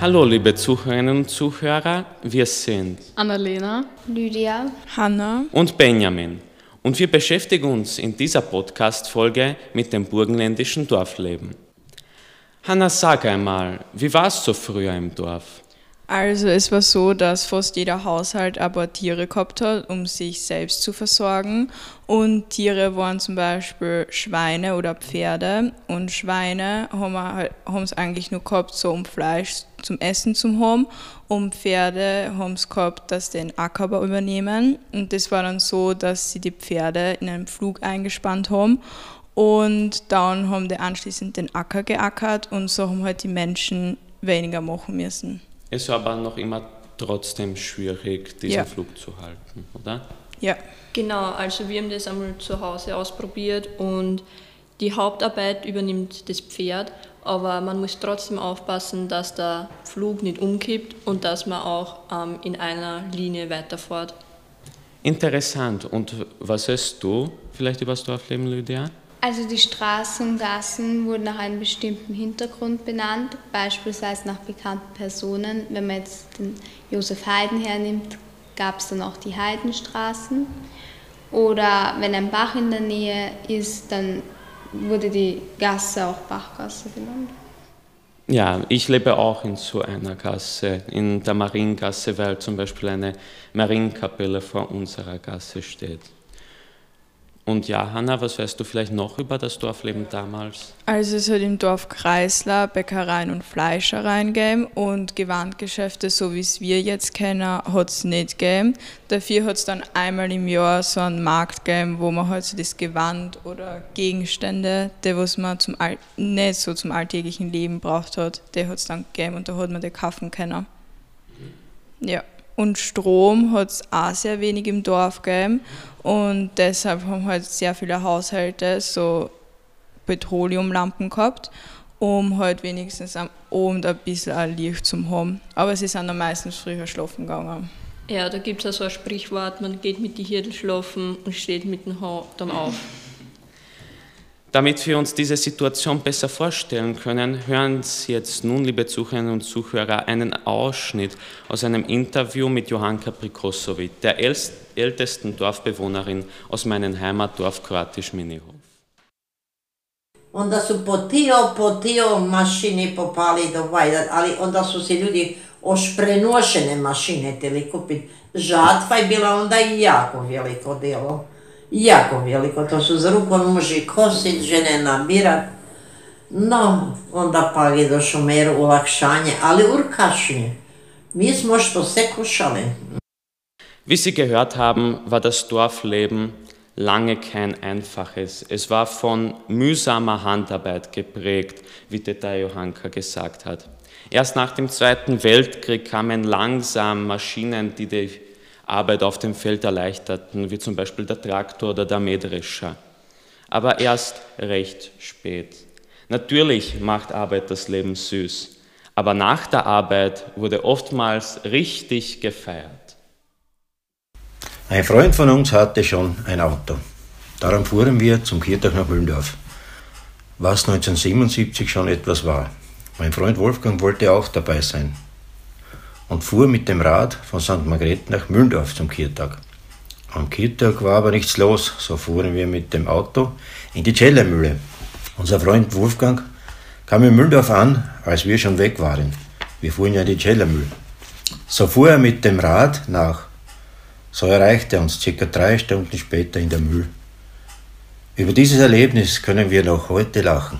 Hallo, liebe Zuhörerinnen und Zuhörer, wir sind Annalena, Lydia, Hanna und Benjamin und wir beschäftigen uns in dieser Podcast-Folge mit dem burgenländischen Dorfleben. Hanna, sag einmal, wie war es so früher im Dorf? Also es war so, dass fast jeder Haushalt aber Tiere gehabt hat, um sich selbst zu versorgen. Und Tiere waren zum Beispiel Schweine oder Pferde. Und Schweine haben halt, es eigentlich nur gehabt, so um Fleisch zum Essen zu haben. Und Pferde haben es gehabt, dass sie den Ackerbau übernehmen. Und das war dann so, dass sie die Pferde in einen Flug eingespannt haben. Und dann haben die anschließend den Acker geackert und so haben halt die Menschen weniger machen müssen. Es war aber noch immer trotzdem schwierig, diesen Ja. Flug zu halten, oder? Ja. Genau, also wir haben das einmal zu Hause ausprobiert und die Hauptarbeit übernimmt das Pferd, aber man muss trotzdem aufpassen, dass der Flug nicht umkippt und dass man auch ähm, in einer Linie weiterfährt. Interessant. Und was hast du vielleicht über das Dorfleben, Lydia? Also die Straßen und Gassen wurden nach einem bestimmten Hintergrund benannt, beispielsweise nach bekannten Personen. Wenn man jetzt den Josef Haydn hernimmt, gab es dann auch die Heidenstraßen. Oder wenn ein Bach in der Nähe ist, dann wurde die Gasse auch Bachgasse genannt. Ja, ich lebe auch in so einer Gasse, in der Mariengasse, weil zum Beispiel eine Marienkapelle vor unserer Gasse steht. Und ja, Hanna, was weißt du vielleicht noch über das Dorfleben damals? Also es hat im Dorf Kreisler Bäckereien und Fleischereien gegeben und Gewandgeschäfte, so wie es wir jetzt kennen, hat es nicht gegeben. Dafür hat es dann einmal im Jahr so einen Markt gegeben, wo man halt so das Gewand oder Gegenstände, die was man zum All nicht so zum alltäglichen Leben braucht hat, die hat es dann gegeben und da hat man die kaufen können. Ja. Und Strom hat es auch sehr wenig im Dorf gegeben und deshalb haben halt sehr viele Haushalte so Petroleumlampen gehabt, um halt wenigstens am Abend ein bisschen Licht zu haben. Aber sie sind dann meistens früher schlafen gegangen. Ja, da gibt es also ein Sprichwort, man geht mit die Hirten schlafen und steht mit dem Haar dann auf. Damit wir uns diese Situation besser vorstellen können, hören Sie jetzt nun, liebe Zuhörerinnen und Zuhörer, einen Ausschnitt aus einem Interview mit Johanka Prikosovic, der ältesten Dorfbewohnerin aus meinem Heimatdorf Kroatisch-Minihof. Onda su po tio, po tio mašini popali do vajda, ali onda su se ljudi ošprenošene mašine teli kupiti. Žatva je bila onda i jako veliko delo. Jako veliko, to su za rukom muži kosit, žene nabirat. No, onda pali do šumeru ulakšanje, ali urkašnje. Mi smo što se kušali. Wie Sie gehört haben, war das Dorfleben lange kein einfaches. Es war von mühsamer Handarbeit geprägt, wie Teta Johanka gesagt hat. Erst nach dem Zweiten Weltkrieg kamen langsam Maschinen, die die Arbeit auf dem Feld erleichterten, wie zum Beispiel der Traktor oder der Mähdrescher. Aber erst recht spät. Natürlich macht Arbeit das Leben süß, aber nach der Arbeit wurde oftmals richtig gefeiert. Ein Freund von uns hatte schon ein Auto. Darum fuhren wir zum Kirchtag nach Mühldorf, was 1977 schon etwas war. Mein Freund Wolfgang wollte auch dabei sein und fuhr mit dem Rad von St. Margret nach Mühldorf zum Kirchtag. Am Kirchtag war aber nichts los, so fuhren wir mit dem Auto in die Cellermühle. Unser Freund Wolfgang kam in Mühldorf an, als wir schon weg waren. Wir fuhren ja in die Cellermühle. So fuhr er mit dem Rad nach so erreichte er uns circa drei Stunden später in der Mühl. Über dieses Erlebnis können wir noch heute lachen.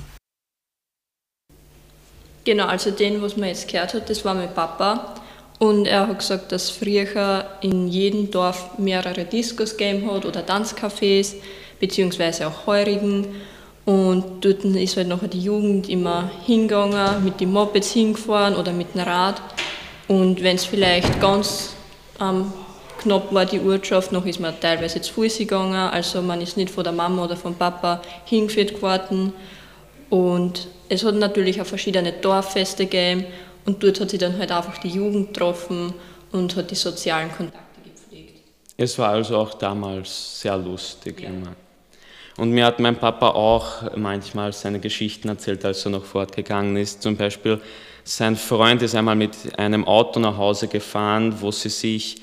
Genau, also den, was man jetzt gehört hat, das war mein Papa. Und er hat gesagt, dass früher in jedem Dorf mehrere Diskos gegeben hat oder Tanzcafés, beziehungsweise auch Heurigen. Und dort ist halt nachher die Jugend immer hingegangen, mit den Mopeds hingefahren oder mit dem Rad. Und wenn es vielleicht ganz ähm, knapp war, die Urschaft, noch ist man teilweise zu Fuß gegangen. Also man ist nicht von der Mama oder vom Papa hingeführt worden. Und es hat natürlich auch verschiedene Dorffeste gegeben und dort hat sich dann halt einfach die Jugend getroffen und hat die sozialen Kontakte gepflegt. Es war also auch damals sehr lustig immer. Und mir hat mein Papa auch manchmal seine Geschichten erzählt, als er noch fortgegangen ist. Zum Beispiel Sein Freund ist einmal mit einem Auto nach Hause gefahren, wo sie sich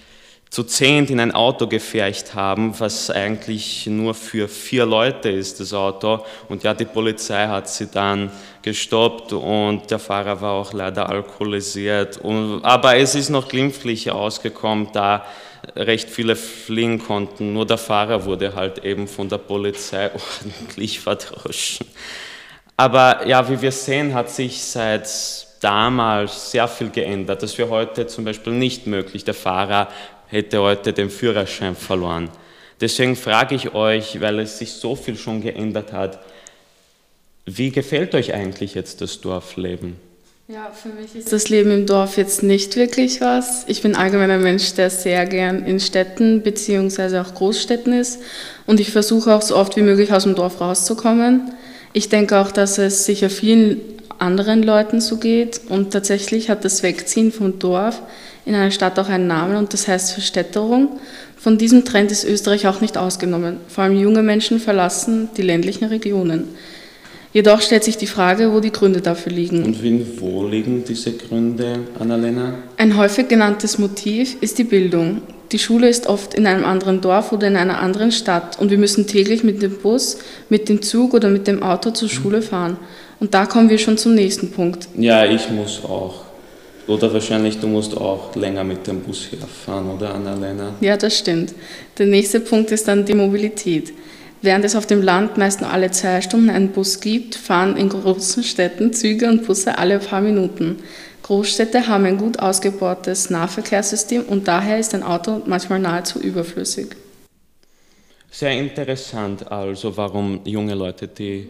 zu zehnt in ein Auto gefercht haben, was eigentlich nur für vier Leute ist, das Auto. Und ja, die Polizei hat sie dann gestoppt und der Fahrer war auch leider alkoholisiert. Und, aber es ist noch glimpflich ausgekommen, da recht viele fliehen konnten. Nur der Fahrer wurde halt eben von der Polizei ordentlich verdroschen. Aber ja, wie wir sehen, hat sich seit damals sehr viel geändert. Das wäre heute zum Beispiel nicht möglich. Der Fahrer hätte heute den Führerschein verloren. Deswegen frage ich euch, weil es sich so viel schon geändert hat, wie gefällt euch eigentlich jetzt das Dorfleben? Ja, für mich ist das Leben im Dorf jetzt nicht wirklich was. Ich bin allgemein ein Mensch, der sehr gern in Städten bzw. auch Großstädten ist und ich versuche auch so oft wie möglich aus dem Dorf rauszukommen. Ich denke auch, dass es sicher vielen anderen Leuten so geht und tatsächlich hat das Wegziehen vom Dorf in einer Stadt auch einen Namen und das heißt Verstädterung. Von diesem Trend ist Österreich auch nicht ausgenommen. Vor allem junge Menschen verlassen die ländlichen Regionen. Jedoch stellt sich die Frage, wo die Gründe dafür liegen. Und wo liegen diese Gründe, Annalena? Ein häufig genanntes Motiv ist die Bildung. Die Schule ist oft in einem anderen Dorf oder in einer anderen Stadt und wir müssen täglich mit dem Bus, mit dem Zug oder mit dem Auto zur Schule fahren. Und da kommen wir schon zum nächsten Punkt. Ja, ich muss auch. Oder wahrscheinlich, du musst auch länger mit dem Bus herfahren, oder Annalena? Ja, das stimmt. Der nächste Punkt ist dann die Mobilität. Während es auf dem Land meist nur alle zwei Stunden einen Bus gibt, fahren in großen Städten Züge und Busse alle paar Minuten. Großstädte haben ein gut ausgebautes Nahverkehrssystem und daher ist ein Auto manchmal nahezu überflüssig. Sehr interessant also, warum junge Leute die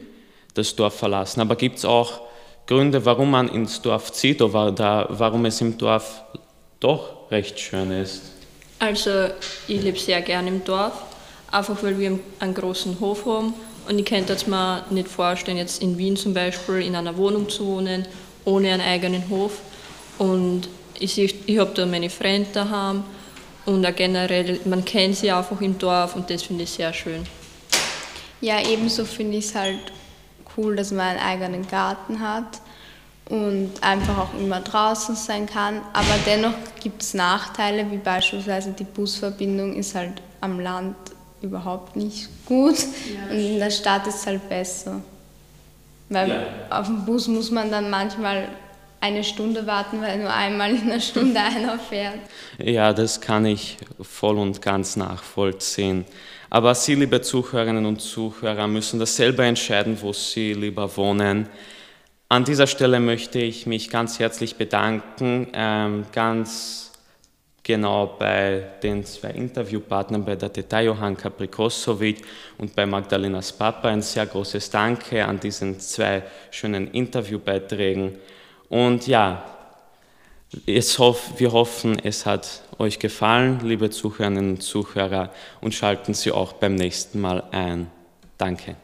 das Dorf verlassen. Aber gibt es auch Gründe, warum man ins Dorf zieht oder warum es im Dorf doch recht schön ist? Also ich lebe sehr gerne im Dorf, einfach weil wir einen großen Hof haben und ich könnte es mir nicht vorstellen, jetzt in Wien zum Beispiel in einer Wohnung zu wohnen, ohne einen eigenen Hof. Und ich, ich habe da meine Freunde daheim und auch generell, man kennt sie einfach im Dorf und das finde ich sehr schön. Ja, ebenso finde ich es halt cool, dass man einen eigenen Garten hat und einfach auch immer draußen sein kann. Aber dennoch gibt es Nachteile, wie beispielsweise die Busverbindung ist halt am Land überhaupt nicht gut ja, und in der Stadt ist es halt besser. Weil ja. auf dem Bus muss man dann manchmal eine Stunde warten, weil nur einmal in einer Stunde einer fährt. Ja, das kann ich voll und ganz nachvollziehen. Aber Sie, liebe Zuhörerinnen und Zuhörer, müssen das selber entscheiden, wo Sie lieber wohnen. An dieser Stelle möchte ich mich ganz herzlich bedanken, ähm, ganz genau bei den zwei Interviewpartnern, bei der Teta Johanka Prikosovic und bei Magdalenas Papa. Ein sehr großes Danke an diesen zwei schönen Interviewbeiträgen. Und ja, wir hoffen, es hat euch gefallen, liebe Zuhörerinnen und Zuhörer, und schalten Sie auch beim nächsten Mal ein. Danke.